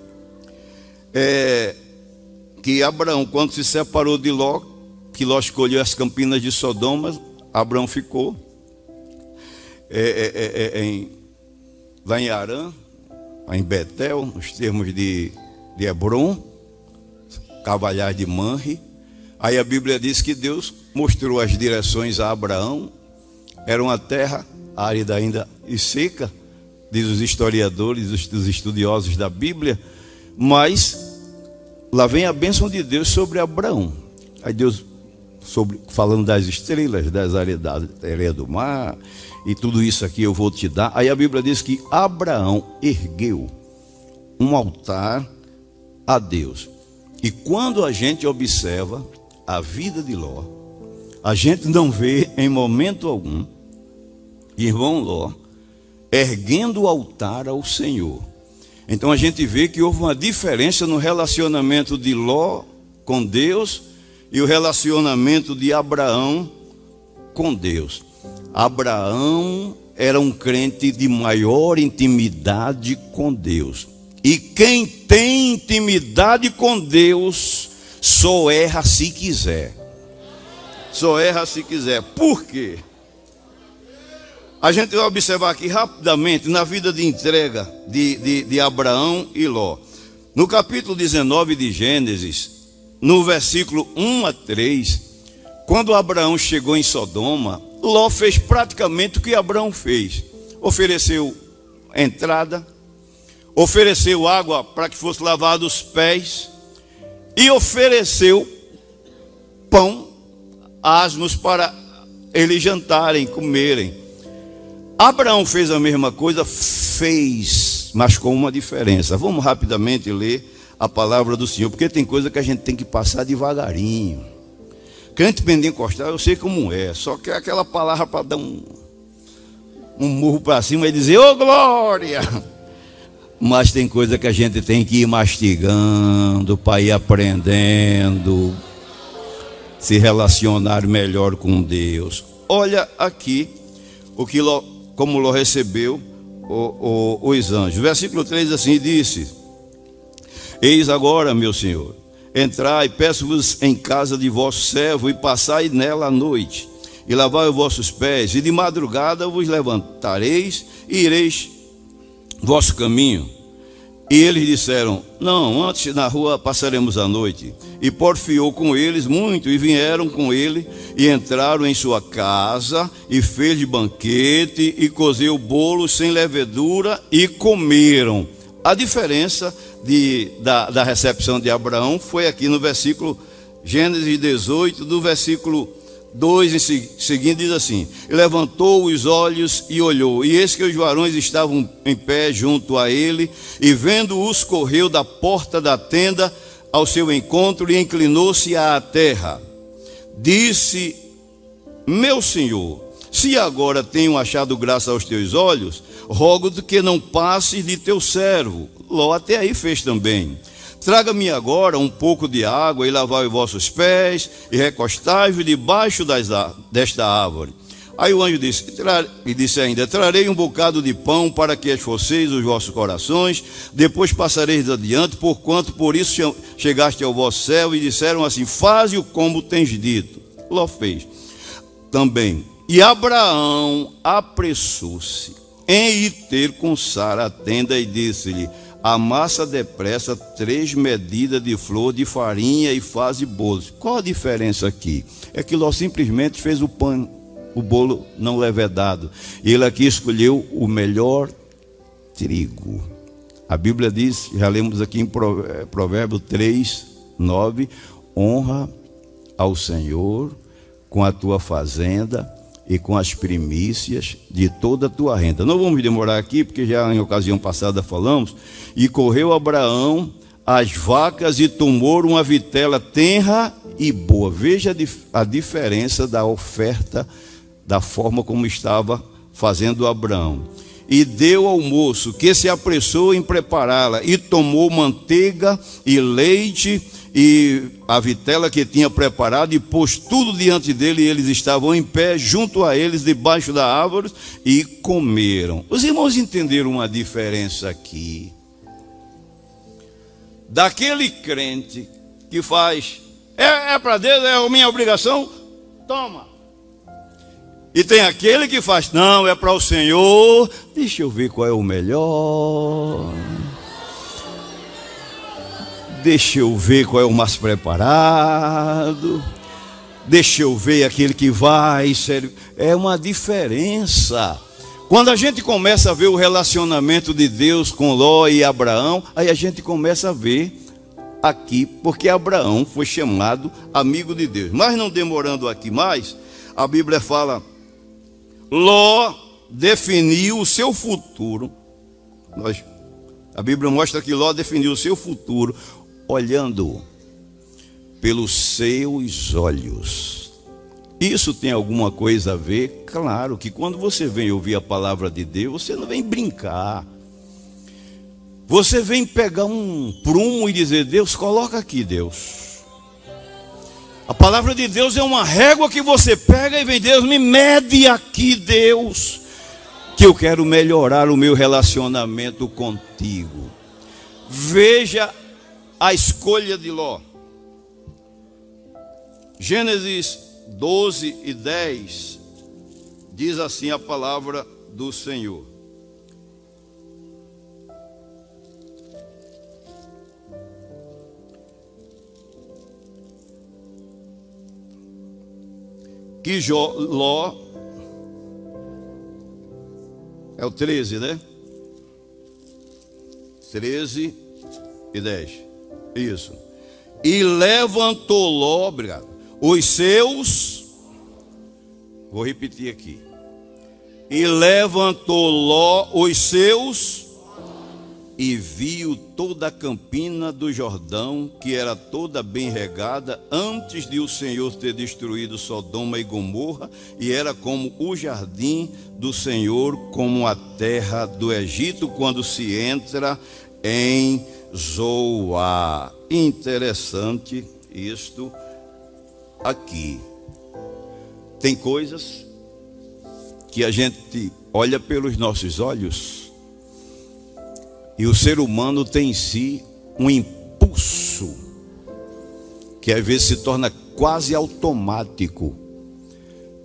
é, que Abraão, quando se separou de Ló, que Ló escolheu as campinas de Sodoma, Abraão ficou é, é, é, é em, lá em Arã, em Betel, nos termos de, de Hebron, Cavalhar de Manre. Aí a Bíblia diz que Deus mostrou as direções a Abraão. Era uma terra árida ainda e seca, diz os historiadores, os estudiosos da Bíblia. Mas lá vem a bênção de Deus sobre Abraão. Aí Deus, sobre, falando das estrelas, das areias, do mar, e tudo isso aqui eu vou te dar. Aí a Bíblia diz que Abraão ergueu um altar a Deus. E quando a gente observa a vida de Ló, a gente não vê em momento algum irmão Ló erguendo o altar ao Senhor. Então a gente vê que houve uma diferença no relacionamento de Ló com Deus e o relacionamento de Abraão com Deus. Abraão era um crente de maior intimidade com Deus. E quem tem intimidade com Deus só erra se quiser. Só erra se quiser. Por quê? A gente vai observar aqui rapidamente na vida de entrega de, de, de Abraão e Ló. No capítulo 19 de Gênesis, no versículo 1 a 3, quando Abraão chegou em Sodoma, Ló fez praticamente o que Abraão fez: ofereceu entrada, ofereceu água para que fosse lavado os pés e ofereceu pão asnos para eles jantarem, comerem. Abraão fez a mesma coisa, fez, mas com uma diferença. Vamos rapidamente ler a palavra do Senhor, porque tem coisa que a gente tem que passar devagarinho. Crente pentecostal, eu sei como é, só que é aquela palavra para dar um, um murro para cima e dizer, ô oh, glória! Mas tem coisa que a gente tem que ir mastigando para ir aprendendo, se relacionar melhor com Deus. Olha aqui o que como lo recebeu o, o, os anjos. Versículo 3 assim disse: Eis agora, meu senhor, entrai, peço-vos em casa de vosso servo e passai nela a noite, e lavai os vossos pés, e de madrugada vos levantareis e ireis vosso caminho. E eles disseram: Não, antes na rua passaremos a noite. E porfiou com eles muito, e vieram com ele, e entraram em sua casa, e fez banquete, e cozeu bolos sem levedura, e comeram. A diferença de, da, da recepção de Abraão foi aqui no versículo Gênesis 18, do versículo 2 em seguida diz assim: levantou os olhos e olhou, e eis que os varões estavam em pé junto a ele, e vendo-os, correu da porta da tenda ao seu encontro e inclinou-se à terra. Disse: Meu senhor, se agora tenho achado graça aos teus olhos, rogo-te que não passes de teu servo. Ló até aí fez também. Traga-me agora um pouco de água e lavai os vossos pés e recostai-vos debaixo das, desta árvore. Aí o anjo disse, e disse ainda: Trarei um bocado de pão para que esforceis os vossos corações, depois passareis adiante, porquanto por isso chegaste ao vosso céu. E disseram assim: Faze-o como tens dito. Ló fez também. E Abraão apressou-se em ir ter com Sara a tenda e disse-lhe: Amassa depressa três medidas de flor de farinha e faz bolos. Qual a diferença aqui? É que Ló simplesmente fez o pão, o bolo não levedado. Ele aqui escolheu o melhor trigo. A Bíblia diz, já lemos aqui em eh, Provérbio 3, 9: honra ao Senhor com a tua fazenda e com as primícias de toda a tua renda. Não vamos demorar aqui, porque já em ocasião passada falamos. E correu Abraão as vacas e tomou uma vitela tenra e boa. Veja a diferença da oferta, da forma como estava fazendo Abraão. E deu ao moço, que se apressou em prepará-la, e tomou manteiga e leite e a vitela que tinha preparado e pôs tudo diante dele, e eles estavam em pé, junto a eles, debaixo da árvore, e comeram. Os irmãos entenderam uma diferença aqui. Daquele crente que faz, é, é para Deus, é a minha obrigação, toma. E tem aquele que faz, não, é para o Senhor, deixa eu ver qual é o melhor. Deixa eu ver qual é o mais preparado. Deixa eu ver aquele que vai. Sério. É uma diferença. Quando a gente começa a ver o relacionamento de Deus com Ló e Abraão, aí a gente começa a ver aqui, porque Abraão foi chamado amigo de Deus. Mas não demorando aqui mais, a Bíblia fala: Ló definiu o seu futuro. Nós, a Bíblia mostra que Ló definiu o seu futuro olhando pelos seus olhos. Isso tem alguma coisa a ver? Claro que quando você vem ouvir a palavra de Deus, você não vem brincar. Você vem pegar um prumo e dizer: Deus, coloca aqui, Deus. A palavra de Deus é uma régua que você pega e vem, Deus, me mede aqui, Deus, que eu quero melhorar o meu relacionamento contigo. Veja a escolha de Ló. Gênesis 12 e 10 diz assim a palavra do Senhor. Que Ló é o 13, né? 13 e 10. Isso. E levantou Ló, obrigado, os seus. Vou repetir aqui. E levantou Ló os seus e viu toda a campina do Jordão, que era toda bem regada, antes de o Senhor ter destruído Sodoma e Gomorra, e era como o jardim do Senhor, como a terra do Egito, quando se entra em Zoar. Interessante isto aqui. Tem coisas que a gente olha pelos nossos olhos e o ser humano tem em si um impulso que às vezes se torna quase automático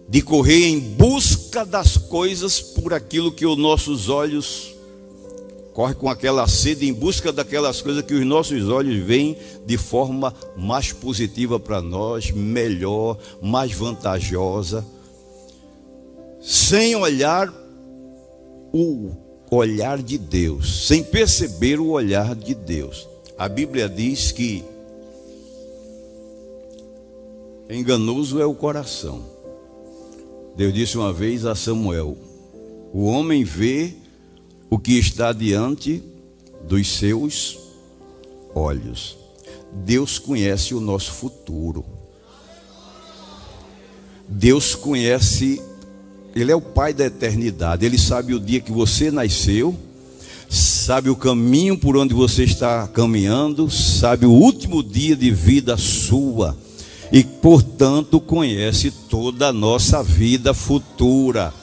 de correr em busca das coisas por aquilo que os nossos olhos corre com aquela sede em busca daquelas coisas que os nossos olhos veem de forma mais positiva para nós, melhor, mais vantajosa, sem olhar o olhar de Deus, sem perceber o olhar de Deus. A Bíblia diz que enganoso é o coração. Deus disse uma vez a Samuel: O homem vê o que está diante dos seus olhos. Deus conhece o nosso futuro. Deus conhece ele é o Pai da eternidade. Ele sabe o dia que você nasceu, sabe o caminho por onde você está caminhando, sabe o último dia de vida sua e, portanto, conhece toda a nossa vida futura.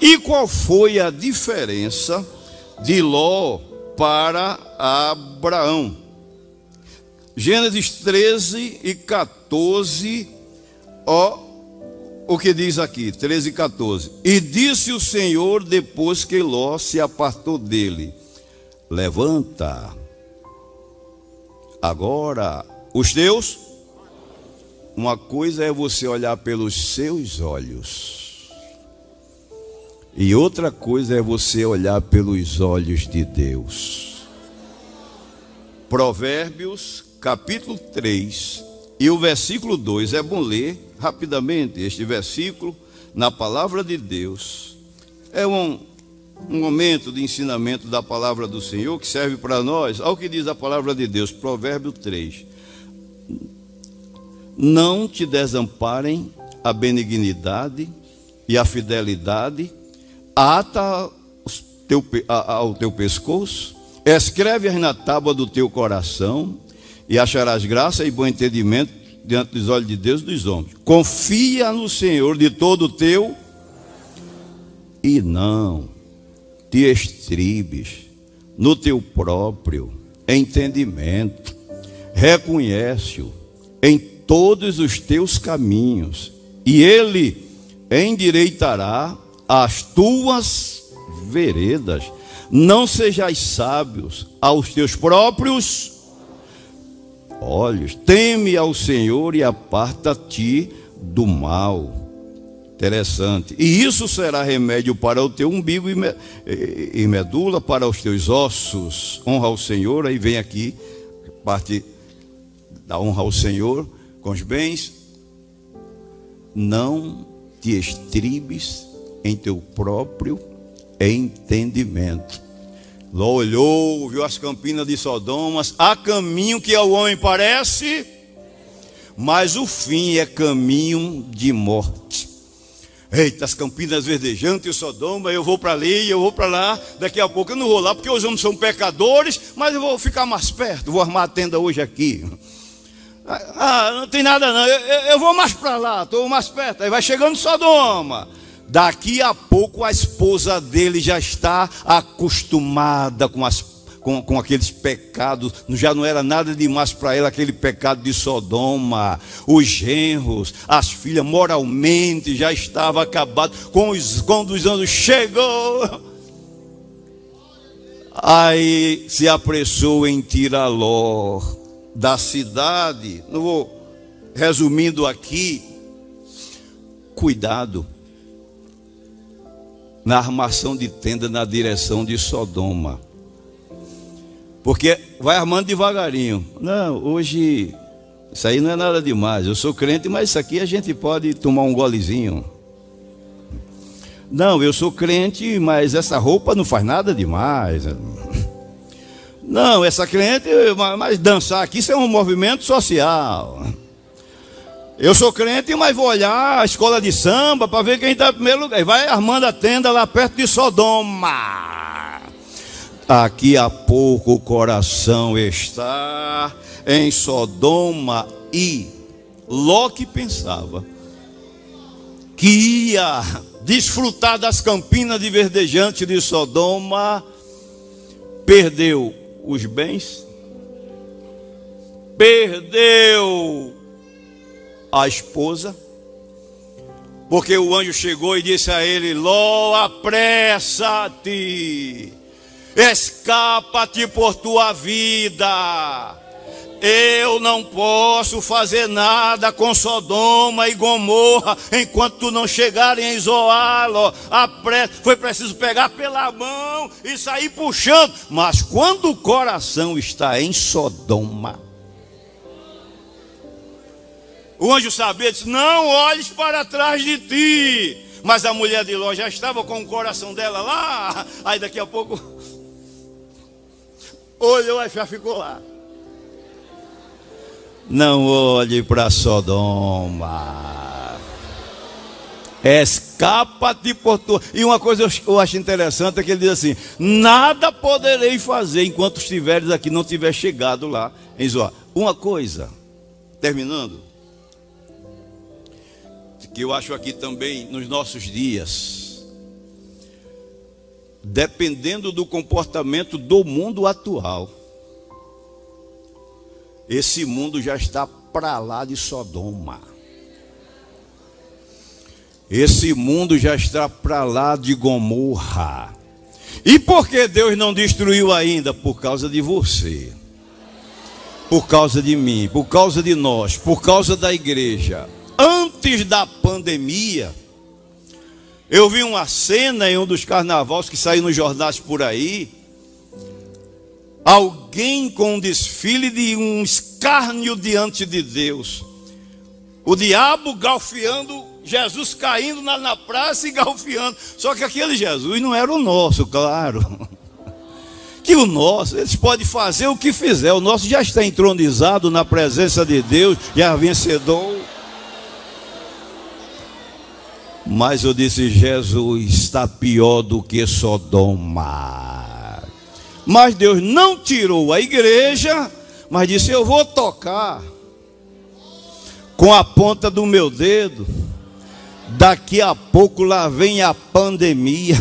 E qual foi a diferença de Ló para Abraão? Gênesis 13 e 14, ó o que diz aqui, 13 e 14. E disse o Senhor depois que Ló se apartou dele: Levanta, agora os teus. Uma coisa é você olhar pelos seus olhos, e outra coisa é você olhar pelos olhos de Deus. Provérbios, capítulo 3, e o versículo 2 é bom ler rapidamente este versículo na palavra de Deus. É um, um momento de ensinamento da palavra do Senhor que serve para nós. Olha o que diz a palavra de Deus, Provérbio 3. Não te desamparem a benignidade e a fidelidade, ata ao teu pescoço, escreve-as na tábua do teu coração, e acharás graça e bom entendimento diante dos olhos de Deus e dos homens. Confia no Senhor de todo o teu e não te estribes no teu próprio entendimento. Reconhece-o em todos os teus caminhos e ele endireitará as tuas veredas. Não sejais sábios aos teus próprios olhos. Teme ao Senhor e aparta-te do mal. Interessante. E isso será remédio para o teu umbigo e medula, para os teus ossos. Honra ao Senhor. Aí vem aqui, parte da honra ao Senhor com os bens. Não te estribes em teu próprio entendimento. Ló olhou, viu as campinas de Sodomas, há caminho que ao homem parece, mas o fim é caminho de morte. Eita, as campinas verdejantes o Sodoma, eu vou para ali, eu vou para lá, daqui a pouco eu não vou lá, porque os homens são pecadores, mas eu vou ficar mais perto, vou armar a tenda hoje aqui. Ah, não tem nada não, eu, eu vou mais para lá, estou mais perto, aí vai chegando Sodoma. Daqui a pouco a esposa dele já está acostumada com, as, com, com aqueles pecados, já não era nada demais para ela aquele pecado de Sodoma. Os genros, as filhas, moralmente já estava acabado. Com os, quando os anos chegou, aí se apressou em Tiraló da cidade. Não vou resumindo aqui. Cuidado na armação de tenda na direção de Sodoma. Porque vai armando devagarinho. Não, hoje isso aí não é nada demais. Eu sou crente, mas isso aqui a gente pode tomar um golezinho. Não, eu sou crente, mas essa roupa não faz nada demais. Não, essa crente, mas dançar aqui, isso é um movimento social. Eu sou crente, mas vou olhar a escola de samba para ver quem está em primeiro lugar. E vai armando a tenda lá perto de Sodoma. Daqui a pouco o coração está em Sodoma e Ló que pensava que ia desfrutar das campinas de verdejante de Sodoma, perdeu os bens, perdeu a esposa, porque o anjo chegou e disse a ele: Ló, apressa-te, escapa-te por tua vida. Eu não posso fazer nada com Sodoma e Gomorra enquanto tu não chegarem em Zoalo. Foi preciso pegar pela mão e sair puxando. Mas quando o coração está em Sodoma, o anjo sabia disse: Não olhes para trás de ti. Mas a mulher de Ló já estava com o coração dela lá. Aí daqui a pouco olhou e já ficou lá. Não olhe para Sodoma. Escapa-te por tu. E uma coisa eu acho interessante é que ele diz assim: Nada poderei fazer enquanto estiveres aqui, não tiver chegado lá em Zoar. Uma coisa, terminando, que eu acho aqui também nos nossos dias, dependendo do comportamento do mundo atual, esse mundo já está para lá de Sodoma. Esse mundo já está para lá de Gomorra. E por que Deus não destruiu ainda? Por causa de você. Por causa de mim, por causa de nós, por causa da igreja. Antes da pandemia, eu vi uma cena em um dos carnavais que saiu nos jornais por aí, alguém com um desfile de um escárnio diante de Deus. O diabo galfiando, Jesus caindo na, na praça e galfiando. Só que aquele Jesus não era o nosso, claro. Que o nosso, eles podem fazer o que fizer. O nosso já está entronizado na presença de Deus, já vencedor. Mas eu disse: Jesus está pior do que Sodoma. Mas Deus não tirou a igreja, mas disse: Eu vou tocar com a ponta do meu dedo. Daqui a pouco lá vem a pandemia.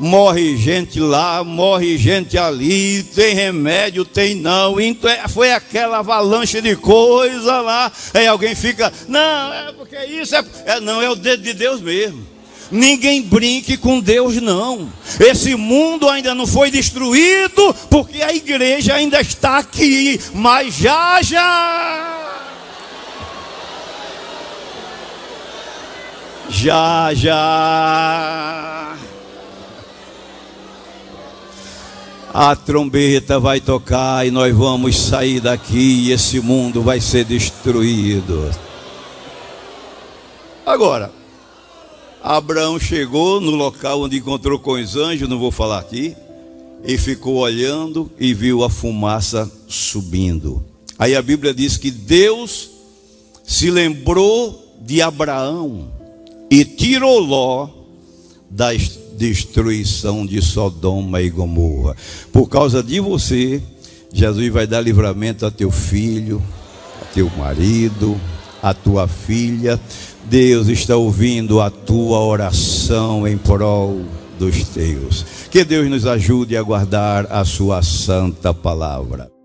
Morre gente lá, morre gente ali, tem remédio, tem não. Então é, foi aquela avalanche de coisa lá. Aí alguém fica, não, é porque isso é, é não, é o dedo de Deus mesmo. Ninguém brinque com Deus, não. Esse mundo ainda não foi destruído, porque a igreja ainda está aqui, mas já já. Já já. A trombeta vai tocar e nós vamos sair daqui e esse mundo vai ser destruído. Agora, Abraão chegou no local onde encontrou com os anjos, não vou falar aqui, e ficou olhando e viu a fumaça subindo. Aí a Bíblia diz que Deus se lembrou de Abraão e tirou Ló da destruição de Sodoma e Gomorra. Por causa de você, Jesus vai dar livramento a teu filho, a teu marido, a tua filha. Deus está ouvindo a tua oração em prol dos teus. Que Deus nos ajude a guardar a sua santa palavra.